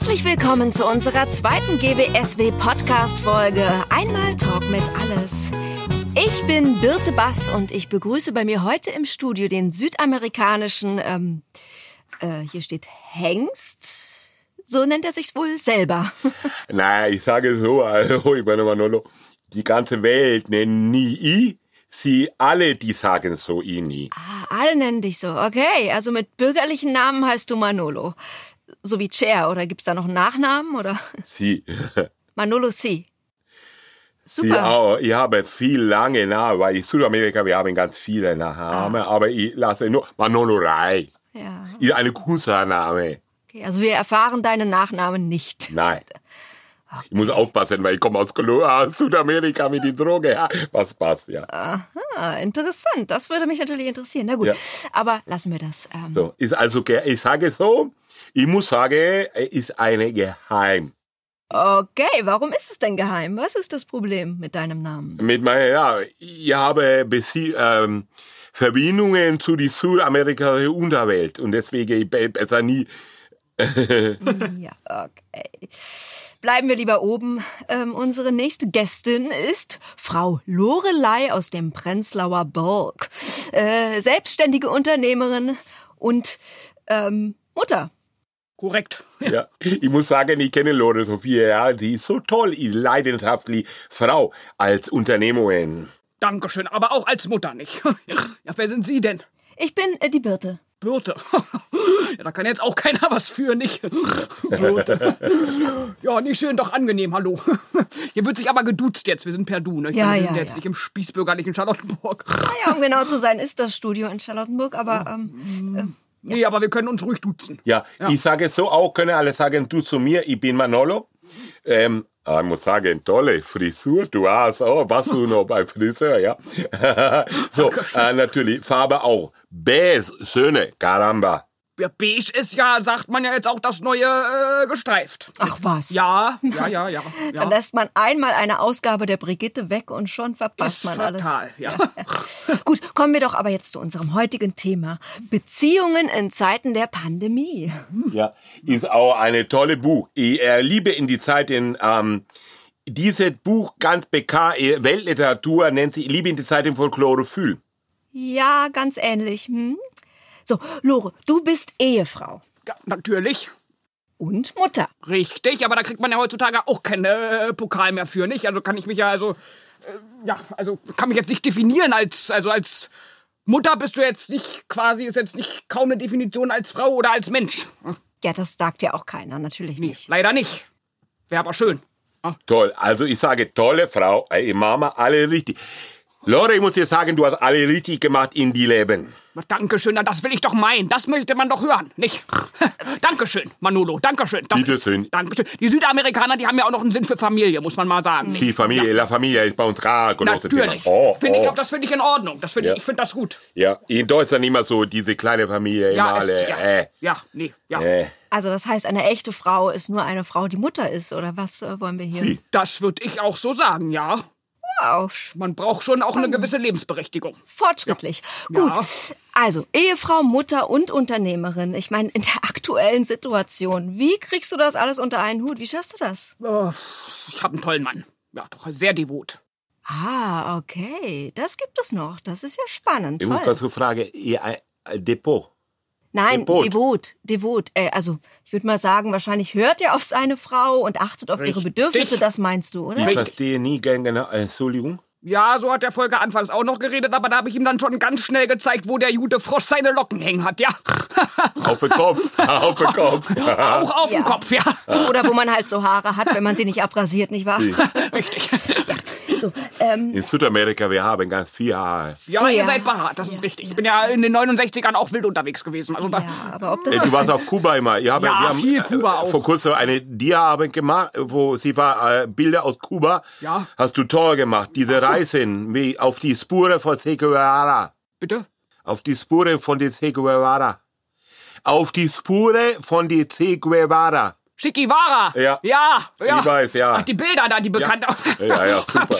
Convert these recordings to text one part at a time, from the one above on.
Herzlich willkommen zu unserer zweiten GWSW Podcast Folge. Einmal Talk mit alles. Ich bin Birte Bass und ich begrüße bei mir heute im Studio den südamerikanischen, ähm, äh, hier steht Hengst. So nennt er sich wohl selber. Nein, ich sage so, also ich meine Manolo, die ganze Welt nennt nie I, sie alle, die sagen so Ini. Ah, alle nennen dich so. Okay, also mit bürgerlichen Namen heißt du Manolo. So wie Cher, oder gibt's da noch einen Nachnamen, oder? Sie. Manolo C. Sie Super. auch. Ich habe viel lange Namen, weil in Südamerika, wir haben ganz viele Namen, aber ich lasse nur Manolo Rai. Ja. Ist eine Künstlername. Okay, also wir erfahren deinen Nachnamen nicht. Nein. Ich muss aufpassen, weil ich komme aus, aus Südamerika mit die Droge. Ja, was passt, ja. Ah, interessant. Das würde mich natürlich interessieren. Na gut, Ja. aber lassen wir das. Ähm, So, ist also, ich sage so, ich muss sagen, es ist eine Geheim. Okay, warum ist es denn geheim? Was ist das Problem mit deinem Namen? Mit meiner, ja, ich habe Bezie ähm, Verbindungen zu die südamerikanischen Unterwelt und deswegen besser nie. Ja, okay. Bleiben wir lieber oben. Ähm, unsere nächste Gästin ist Frau Lorelei aus dem Prenzlauer Berg. Äh, selbstständige Unternehmerin und ähm, Mutter. Korrekt. Ja, ich muss sagen, ich kenne Lore so viele Jahre, sie ist so toll, ist leidenschaftlich Frau als Unternehmerin. Dankeschön, aber auch als Mutter nicht. Ja, wer sind Sie denn? Ich bin äh, die Birte. Birte. Ja, da kann jetzt auch keiner was für, nicht? Birte. Ja, nicht schön, doch angenehm, hallo. Hier wird sich aber geduzt jetzt, wir sind per Du, ne? Ich Ja, meine, wir ja, sind jetzt ja. nicht im spießbürgerlichen Charlottenburg. Naja, um genau zu sein, ist das Studio in Charlottenburg, aber ähm, Nee, aber wir können uns ruhig duzen. Ja, ich sage so auch, können alle sagen, du zu mir, ich bin Manolo. Ähm, ich muss sagen, tolle Frisur, du hast auch, warst du noch beim Friseur, ja? so, äh, natürlich, Farbe auch. Beige, Söhne, Caramba. Ja, beige ist ja, sagt man ja jetzt auch das neue äh, gestreift. ach was. Ja, ja, ja, ja. Dann ja. lässt man einmal eine Ausgabe der Brigitte weg und schon verpasst Ist man alles. fatal, ja. Gut, kommen wir doch aber jetzt zu unserem heutigen Thema. Beziehungen in Zeiten der Pandemie. Ja, ist auch eine tolle Buch. Ich äh, liebe in die Zeit in, ähm, dieses Buch ganz bekannt, äh, Weltliteratur nennt sich Liebe in die Zeit im Chlorophyll. Ja, ganz ähnlich. Hm? So, Lore, du bist Ehefrau ja, natürlich. und Mutter. Richtig, aber da kriegt man ja heutzutage auch keinen äh, Pokal mehr für, nicht? Also kann ich mich ja, also, äh, ja, also kann mich jetzt nicht definieren als, also als Mutter bist du jetzt nicht quasi, ist jetzt nicht kaum eine Definition als Frau oder als Mensch. Hm, Ja, das sagt ja auch keiner, natürlich Nee, nicht. leider nicht. Wäre aber schön. Ah, Toll. Also ich sage, tolle Frau, ey, Mama, alle richtig. Lore, ich muss dir sagen, du hast alle richtig gemacht in die Leben. Dankeschön, na, das will ich doch meinen. Das möchte man doch hören, nicht? Dankeschön, Manolo, Dankeschön. Das Bitteschön. Ist, Dankeschön. Die Südamerikaner, die haben ja auch noch einen Sinn für Familie, muss man mal sagen. Die Familie, la Familia ist bei uns rar. Natürlich. Oh, Finde ich oh. auch, das finde ich in Ordnung. Das finde Ja. ich, ich finde das gut. Ja, in Deutschland immer so diese kleine Familie, immer Ja, alle, es, ja, äh, ja, nee, ja. äh. Also das heißt, eine echte Frau ist nur eine Frau, die Mutter ist, oder was äh, wollen wir hier? Das würde ich auch so sagen, ja. Man braucht schon auch eine gewisse Lebensberechtigung. fortschrittlich. Ja. Gut. Also, Ehefrau, Mutter und Unternehmerin. Ich meine, in der aktuellen Situation, wie kriegst du das alles unter einen Hut? Wie schaffst du das? Oh, ich habe einen tollen Mann. Ja, doch sehr devot. Ah, okay. Das gibt es noch. Das ist ja spannend. Ich muss kurz so fragen, ihr äh, Depot. Nein, Devot. devot. Devot. Äh, also, ich würde mal sagen, wahrscheinlich hört ihr auf seine Frau und achtet auf ihre Richtig. Bedürfnisse. Das meinst du, oder? Ich Richtig. verstehe nie gern genau, äh, Entschuldigung. Ja, so hat der Volker anfangs auch noch geredet, aber da habe ich ihm dann schon ganz schnell gezeigt, wo der gute Frosch seine Locken hängen hat, ja. Auf den Kopf, auf den Kopf. auch auf Ja. dem Kopf, ja. Oder wo man halt so Haare hat, wenn man sie nicht abrasiert, nicht wahr? Richtig. So, ähm, In Südamerika, wir haben ganz viel Haare. Ja, Oh ihr ja. seid behaart, das ist richtig. Ich bin ja in den 69ern auch wild unterwegs gewesen. Also ja, aber ob das Äh, Du warst auf Kuba immer. Ich habe, Ja, wir haben viel äh, Kuba auch. vor kurzem eine Diaabend gemacht, wo sie war äh, Bilder aus Kuba. Ja. Hast du toll gemacht. Diese Reisen wie auf die Spuren von Che Guevara. bitte? Auf die Spuren von Che Guevara. Auf die Spuren von Che Guevara. Shikiwara. Ja. Ja, ja. Ich weiß, ja. Ach, die Bilder da, die bekannten. Ja, ja, super.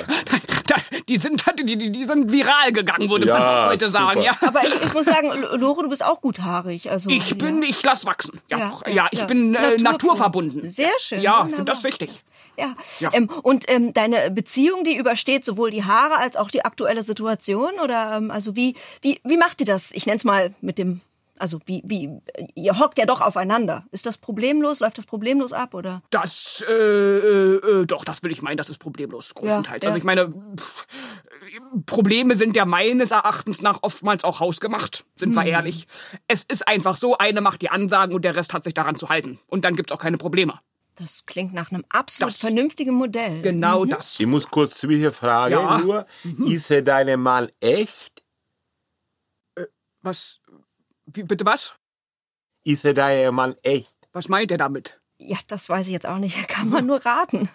Da, die sind, die, die, sind viral gegangen, würde Ja, man heute super. sagen. Ja. Aber ich, ich muss sagen, Lore, du bist auch guthaarig. Also, Ich bin, ich lass wachsen. Ja, Ja, doch. ja, ja, ich ja. bin äh, naturverbunden. Sehr schön, Ja, finde das wichtig. Ja. Ja. Ähm, und ähm, deine Beziehung, die übersteht sowohl die Haare als auch die aktuelle Situation? Oder ähm, also wie, wie, wie macht ihr das? Ich nenne es mal mit dem, also wie, wie, ihr hockt ja doch aufeinander. Ist das problemlos? Läuft das problemlos ab? Oder? Das, äh, äh, äh, doch, das will ich meinen, das ist problemlos, großenteils. Ja, ja. Also ich meine, pff, Probleme sind ja meines Erachtens nach oftmals auch hausgemacht, sind Mhm. wir ehrlich. Es ist einfach so, eine macht die Ansagen und der Rest hat sich daran zu halten. Und dann gibt's auch keine Probleme. Das klingt nach einem absolut Das- vernünftigen Modell. Genau das. Ich muss kurz zwischenfragen Ja. nur. Ist er deine Mann echt? Was, wie, bitte was? Ist er dein Mann echt? Was meint er damit? Ja, das weiß ich jetzt auch nicht. Kann man nur raten.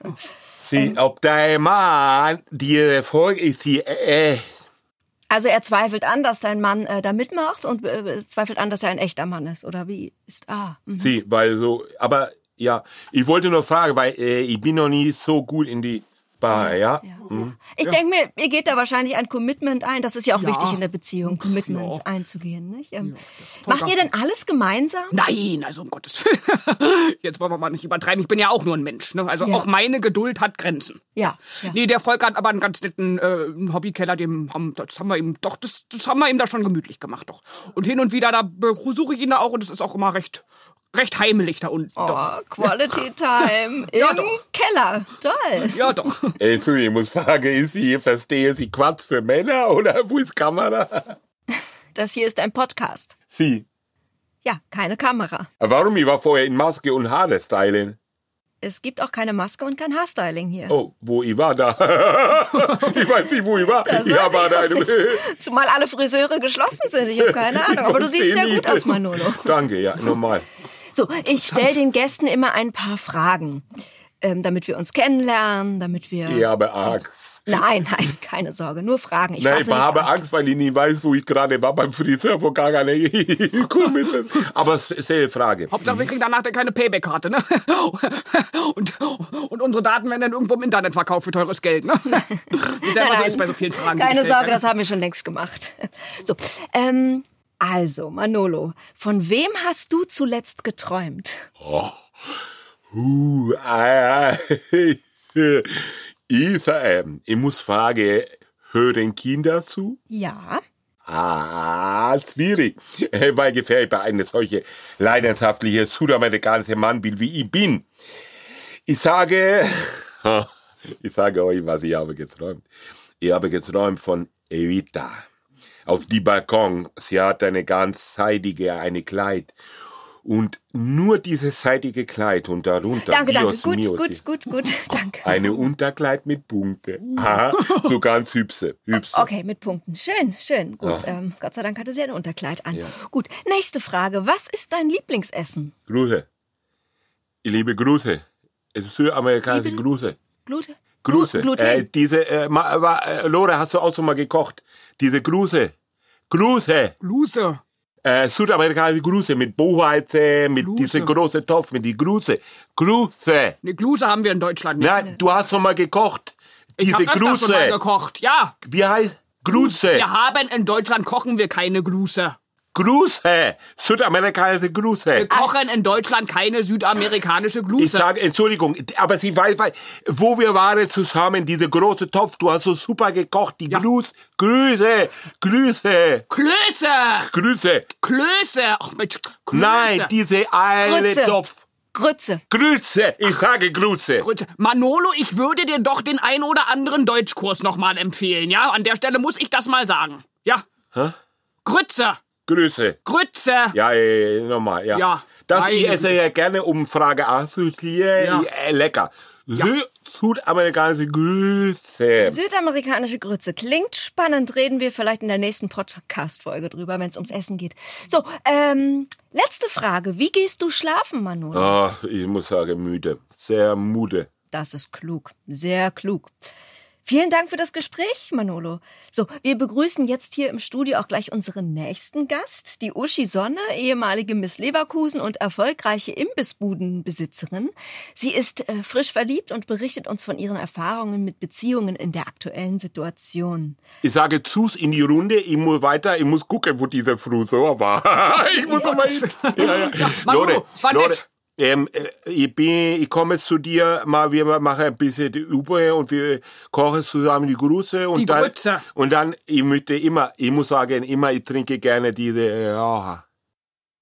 Sie, ob dein Mann dir folgt, ist sie echt? Also er zweifelt an, dass sein Mann äh, da mitmacht und äh, zweifelt an, dass er ein echter Mann ist. Oder wie ist ah? mhm. Sie, weil so, aber ja, ich wollte nur fragen, weil äh, ich bin noch nie so gut in die Bar, ja? Ja. Ich denke mir, ihr geht da wahrscheinlich ein Commitment ein. Das ist ja auch Ja. wichtig in der Beziehung, Commitments Ja. einzugehen. Nicht? Ähm, macht ihr denn alles gemeinsam? Nein, also um Gottes Willen. Jetzt wollen wir mal nicht übertreiben. Ich bin ja auch nur ein Mensch. Ne? Also Ja. auch meine Geduld hat Grenzen. Ja. ja. Nee, der Volker hat aber einen ganz netten äh, Hobbykeller, dem haben, das haben wir ihm doch, das, das haben wir ihm da schon gemütlich gemacht, doch. Und hin und wieder, da besuche ich ihn da auch und es ist auch immer recht, recht heimelig da unten. Oh, Doch. Quality Time im Ja, doch. Keller. Toll. Ja, doch. Ey, sorry, ich muss fragen, ist sie, verstehe sie Quatsch für Männer oder wo ist Kamera? Das hier ist ein Podcast. Sie. Ja, keine Kamera. Warum? Ich war vorher in Maske und Haare stylen. Es gibt auch keine Maske und kein Haarstyling hier. Oh, wo ich war da. ich weiß nicht, wo ich war. Das ich war da einem. Zumal alle Friseure geschlossen sind. Ich habe keine Ahnung. Aber du siehst sehr gut aus, Manolo. Danke, ja, normal. So, ich stelle den Gästen immer ein paar Fragen, ähm, damit wir uns kennenlernen, damit wir. Ich habe Angst. Nein, nein, keine Sorge, nur Fragen. Ich Nein, ich habe an. Angst, weil ich nicht weiß, wo ich gerade war beim Friseur, wo gar keine ist. Aber es ist eine Frage. Hauptsache, wir kriegen danach dann keine Payback-Karte, ne? Und, und unsere Daten werden dann irgendwo im Internet verkauft für teures Geld, ne? Wie es ja immer so ist bei so vielen Fragen. Keine Sorge, das haben wir schon längst gemacht. So, ähm, also, Manolo, von wem hast du zuletzt geträumt? Uh, ah, Isa, ähm, ich muss fragen, hören Kinder zu? Ja. Ah, schwierig. Äh, Weil gefährlich bei einem solche leidenschaftliche südamerikanische Mannbild wie ich bin. Ich sage, ich sage euch, was ich habe geträumt. Ich habe geträumt von Evita. Auf die Balkon. Sie hat eine ganz seidige, eine Kleid. Und nur dieses seidige Kleid und darunter. Danke, danke. Gut, mio, gut, gut, gut. Danke. Eine Unterkleid mit Punkte. Aha, so ganz hübsche, hübsche. Okay, mit Punkten. Schön, schön. Gut. Ähm, Gott sei Dank hatte sie ein Unterkleid an. Gut. Nächste Frage. Was ist dein Lieblingsessen? Grüße. Ich liebe Grüße. Südamerikanische Liebe- Grüße. Glute? Grüße. Glu- Gluten. Äh, diese, äh, ma, äh, Lore, hast du auch schon mal gekocht? Diese Grüße. Grüße. Loser. Äh, südamerikanische Grüße mit Buchweize, mit Grüße. diese große Topf, mit die Grüße. Grüße. Ne, Gluse haben wir in Deutschland nicht. Nein, du hast schon mal gekocht. ich Diese hab öfter schon mal Grüße. gekocht, ja. Wie heißt? Grüße. Wir haben in Deutschland kochen wir keine Gluse. Grüße. Südamerikanische Wir Grüße. kochen in Deutschland keine südamerikanische Ich Gluse. sage, Entschuldigung, aber sie weiß, wo wir waren zusammen, diese große Topf, du hast so super gekocht, die Ja. Grüß, Grüße, Grüße, Klöße! Grüße. Klöße! Ach, Mensch, Klöße. Nein, diese eine Grütze. Topf. Grütze. Grüße, ich sage Grüße. Gut, Manolo, ich würde dir doch den ein oder anderen Deutschkurs nochmal empfehlen, ja? An der Stelle muss ich das mal sagen. Ja? Grütze! Grüße. Grütze! Ja, äh, nochmal, ja. Ja. Das ich esse ja gerne um Frage assoziiere, Ja. äh, lecker. Sü Südamerikanische Grüße. Südamerikanische Grütze. Klingt spannend. Reden wir vielleicht in der nächsten Podcast-Folge drüber, wenn es ums Essen geht. So, ähm, letzte Frage. Wie gehst du schlafen, Manolo? Ach, ich muss sagen, müde. Sehr müde. Das ist klug. Sehr klug. Vielen Dank für das Gespräch, Manolo. So, wir begrüßen jetzt hier im Studio auch gleich unseren nächsten Gast, die Uschi Sonne, ehemalige Miss Leverkusen und erfolgreiche Imbissbudenbesitzerin. Sie ist äh, frisch verliebt und berichtet uns von ihren Erfahrungen mit Beziehungen in der aktuellen Situation. Ich sage Zus in die Runde, ich muss weiter, ich muss gucken, wo dieser Friseur war. ich muss aber hin. Ja, ja. Ja, Manolo, war nett. Ähm, äh, ich, bin, ich komme zu dir, mal wir machen ein bisschen die Übungen und wir kochen zusammen die Grüße und Die dann Grütze. und dann ich möchte immer, ich muss sagen, immer ich trinke gerne diese Rioja.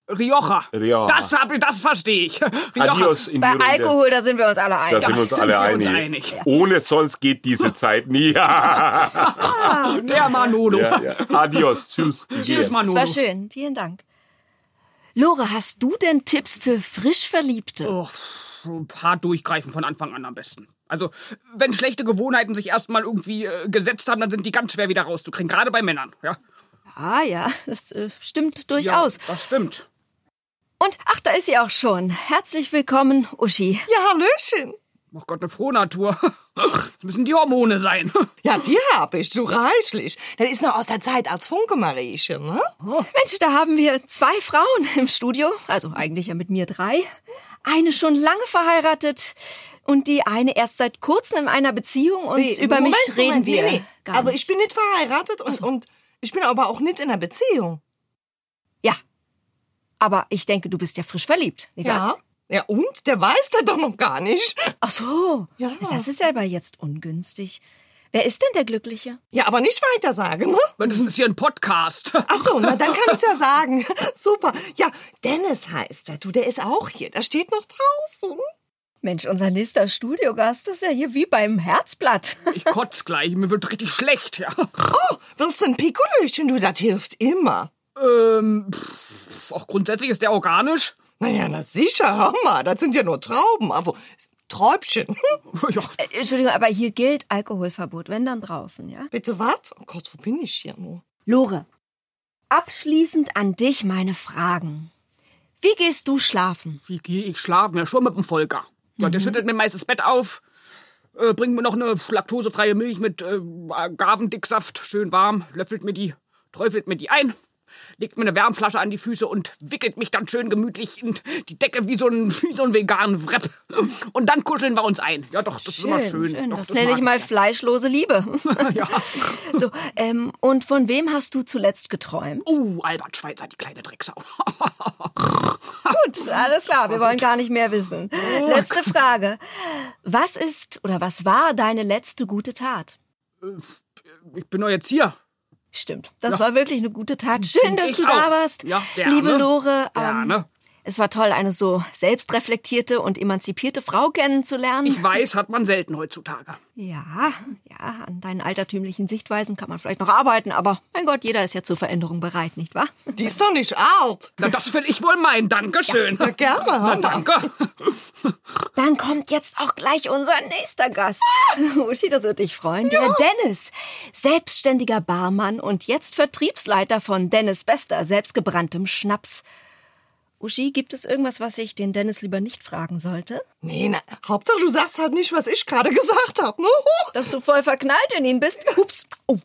Rioja. Rioja. Das, hab, ich- das verstehe ich. Rioja. Adios in Bei. Alkohol, da sind wir uns alle Da einig. sind wir uns sind alle wir uns einig. einig. Ohne sonst geht diese Zeit nie. ja, Der Manolo. ja. Adios, tschüss. Tschüss, Das Manolo. war schön. Vielen Dank. Lore, hast du denn Tipps für frisch Verliebte? Oh, hart durchgreifen von Anfang an am besten. Also, wenn schlechte Gewohnheiten sich erstmal irgendwie äh, gesetzt haben, dann sind die ganz schwer wieder rauszukriegen. Gerade bei Männern. Ja, Ah ja, das äh, stimmt durchaus. Ja, das stimmt. Und ach, da ist sie auch schon. Herzlich willkommen, Uschi. Ja, Hallöchen. Ach Gott, eine Frohnatur. Das müssen die Hormone sein. Ja, die hab ich, du reichlich. Das ist noch aus der Zeit als Funke-Mariechen, ne? Mensch, da haben wir zwei Frauen im Studio. Also eigentlich ja mit mir drei. Eine schon lange verheiratet und die eine erst seit kurzem in einer Beziehung und Nee, über Moment, mich reden Moment, wir. Nee, nee. Gar Also ich bin nicht verheiratet und, und ich bin aber auch nicht in einer Beziehung. Ja. Aber ich denke, du bist ja frisch verliebt. Nicht wahr? Ja. Und? Der weiß das doch noch gar nicht. Ach so. Ja. Das ist ja aber jetzt ungünstig. Wer ist denn der Glückliche? Ja, aber nicht weiter sagen, ne? Weil Das ist hier ein Podcast. Ach so, na dann kann ich's ja sagen. Super. Ja, Dennis heißt er. Du, der ist auch hier. Der steht noch draußen. Mensch, unser nächster Studiogast ist ja hier wie beim Herzblatt. Ich kotz gleich, mir wird richtig schlecht, ja. Oh, willst du ein Pikolöchen? Du, das hilft immer. Ähm, pff, auch grundsätzlich ist der organisch. Naja, na sicher, hör mal. Das sind ja nur Trauben. Also, Träubchen. Ja, Äh, Entschuldigung, aber hier gilt Alkoholverbot, wenn dann draußen, ja? Bitte was? Oh Gott, wo bin ich hier nur? Lore, abschließend an dich meine Fragen. Wie gehst du schlafen? wie gehe ich schlafen? Ja, schon mit dem Volker. Ja, der schüttet mir meist das Bett auf, äh, bringt mir noch eine laktosefreie Milch mit äh, Agavendicksaft, schön warm, löffelt mir die, träufelt mir die ein, legt mir eine Wärmflasche an die Füße und wickelt mich dann schön gemütlich in die Decke wie so ein, wie so ein veganen Wrap. Und dann kuscheln wir uns ein. Ja, doch, das ist immer schön. Doch, Das, nenne ich mal fleischlose Liebe. Ja. so, ähm, und von wem hast du zuletzt geträumt? Uh, Albert Schweitzer, die kleine Drecksau. Gut, alles klar, wir wollen gar nicht mehr wissen. Letzte Frage. Was ist oder was war deine letzte gute Tat? Ich bin doch jetzt hier. Stimmt, das war wirklich eine gute Tat. Schön, Find dass du da auch. warst. Ja, gerne. Liebe Lore, ähm, Gerne. Es war toll, eine so selbstreflektierte und emanzipierte Frau kennenzulernen. Ich weiß, hat man selten heutzutage. Ja, ja, an deinen altertümlichen Sichtweisen kann man vielleicht noch arbeiten, aber mein Gott, jeder ist ja zur Veränderung bereit, nicht wahr? Die ist doch nicht alt. Na, das will ich wohl meinen. Dankeschön. Ja, gerne, mal. Danke. Dann kommt jetzt auch gleich unser nächster Gast. Uschi, das wird dich freuen. Der Dennis, selbstständiger Barmann und jetzt Vertriebsleiter von Dennis Bester, selbstgebranntem Schnaps. Uschi, gibt es irgendwas, was ich den Dennis lieber nicht fragen sollte? Nee, na, Hauptsache du sagst halt nicht, was ich gerade gesagt habe, ne? Dass du voll verknallt in ihn bist? Ups. Oh.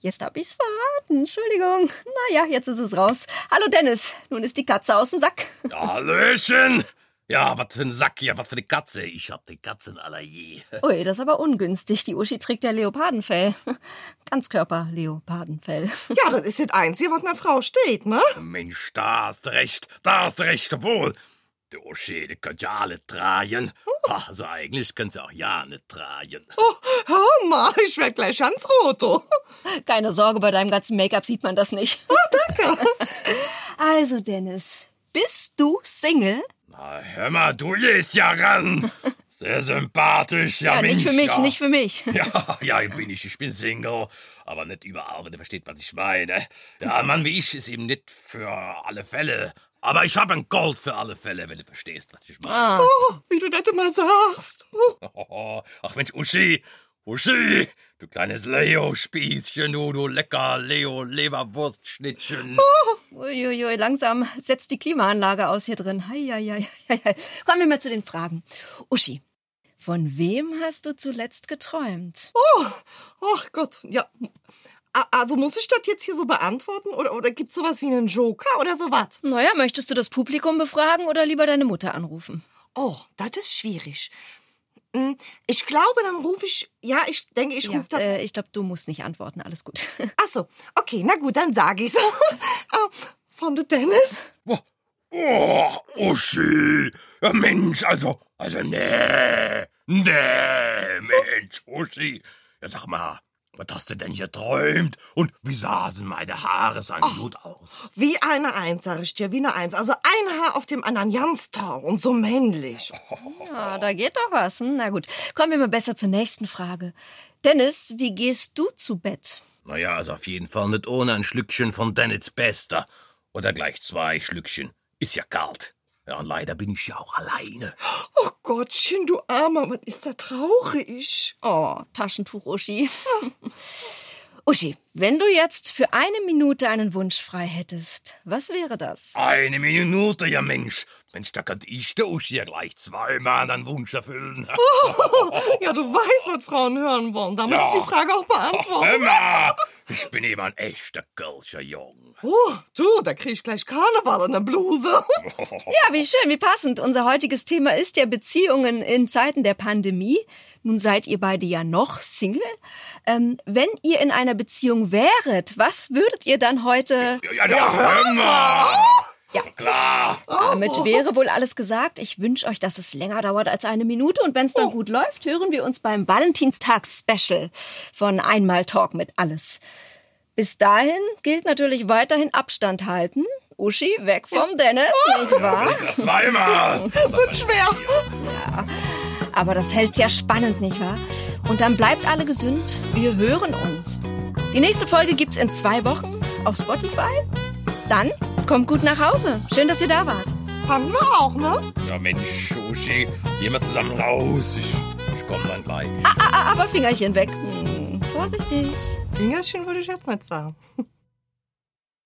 Jetzt hab ich's verraten. Entschuldigung. Naja, jetzt ist es raus. Hallo Dennis. Nun ist die Katze aus dem Sack. Ja, Hallöchen! Ja, was für ein Sack hier, was für eine Katze. Ich hab die Katzenallergie. Ui, das ist aber ungünstig. Die Uschi trägt ja Leopardenfell. Ganzkörper-Leopardenfell. Ja, das ist das Einzige, was einer Frau steht, ne? Mensch, da hast du recht, da hast du recht, obwohl. Du Osche, die könnt ja alle tragen. Ha, Also eigentlich könnt ihr auch ja nicht tragen. Oh, hör mal, ich werd gleich ganz rot. oh. Keine Sorge, bei deinem ganzen Make-up sieht man das nicht. Oh, danke. Also, Dennis, bist du Single? Na, hör mal, du gehst ja ran. Sehr sympathisch, ja, Ja, Mensch. nicht für mich, ja. nicht für mich. Ja, ja, bin ich. Ich bin Single. Aber nicht überall, wenn ihr versteht, was ich meine. Ja, ein Mann wie ich ist eben nicht für alle Fälle. Aber ich habe ein Gold für alle Fälle, wenn du verstehst, was ich meine. Oh, wie du das immer sagst. Oh, ach Mensch, Uschi, Uschi, du kleines Leo-Spießchen, du, du lecker Leo-Leberwurstschnittchen. Uiuiui, langsam setzt die Klimaanlage aus hier drin. Hei, hei, hei, hei. Kommen wir mal zu den Fragen. Uschi, Von wem hast du zuletzt geträumt? Oh, ach Gott, ja. Also muss ich das jetzt hier so beantworten? Oder, oder gibt's sowas wie einen Joker oder sowas? Naja, möchtest du das Publikum befragen oder lieber deine Mutter anrufen? Oh, das ist schwierig. Ich glaube, dann rufe ich. Ja, ich denke, ich Ja, rufe dann. äh, ich glaube, du musst nicht antworten. Alles gut. Ach so, okay, na gut, dann sag ich's. Ah, Von der Dennis? Oh, oh Uschi. Ja, Mensch, also, also, nee, nee, Mensch, Uschi. Ja, sag mal, was hast du denn geträumt? Und wie saßen meine Haare so gut aus? Wie eine Eins, sag ich dir, wie eine Eins. Also ein Haar auf dem anderen ganz toll und so männlich. Ja, da geht doch was. Hm? Na gut, kommen wir mal besser zur nächsten Frage. Dennis, wie gehst du zu Bett? Naja, also auf jeden Fall nicht ohne ein Schlückchen von Dennets Bester. Oder gleich zwei Schlückchen. Ist ja kalt. Ja, und leider bin ich ja auch alleine. Oh Gottchen, du Armer, was ist da traurig? Oh, Taschentuch Uschi. Uschi, wenn du jetzt für eine Minute einen Wunsch frei hättest, was wäre das? Eine Minute, ja Mensch. Mensch, da könnte ich der Uschi ja gleich zweimal einen Wunsch erfüllen. Ja, du weißt, was Frauen hören wollen. Damit ist die Frage auch beantwortet. Immer! Ich bin eben ein echter Kölscher Jung. Oh, du, da krieg ich gleich Karneval in der Bluse. Ja, wie schön, wie passend. Unser heutiges Thema ist ja Beziehungen in Zeiten der Pandemie. Nun seid ihr beide ja noch Single. Ähm, wenn ihr in einer Beziehung wäret, was würdet ihr dann heute... Ja, ja, hör mal! Ja. Klar! Damit wäre wohl alles gesagt. Ich wünsche euch, dass es länger dauert als eine Minute. Und wenn es dann gut läuft, hören wir uns beim Valentinstags-Special von Einmal Talk mit Alles. Bis dahin gilt natürlich weiterhin Abstand halten. Uschi, weg vom Dennis, nicht wahr? Zweimal! Wird schwer. Aber das hält's ja spannend, nicht wahr? Und dann bleibt alle gesund. Wir hören uns. Die nächste Folge gibt's in zwei Wochen auf Spotify. Dann kommt gut nach Hause. Schön, dass ihr da wart. Fanden wir auch, ne? Ja, Mensch, Uschi, gehen wir zusammen raus. Ich, ich komm dann gleich. Ah, ah, ah, aber Fingerchen weg. Hm, vorsichtig. Fingerchen würde ich jetzt nicht sagen.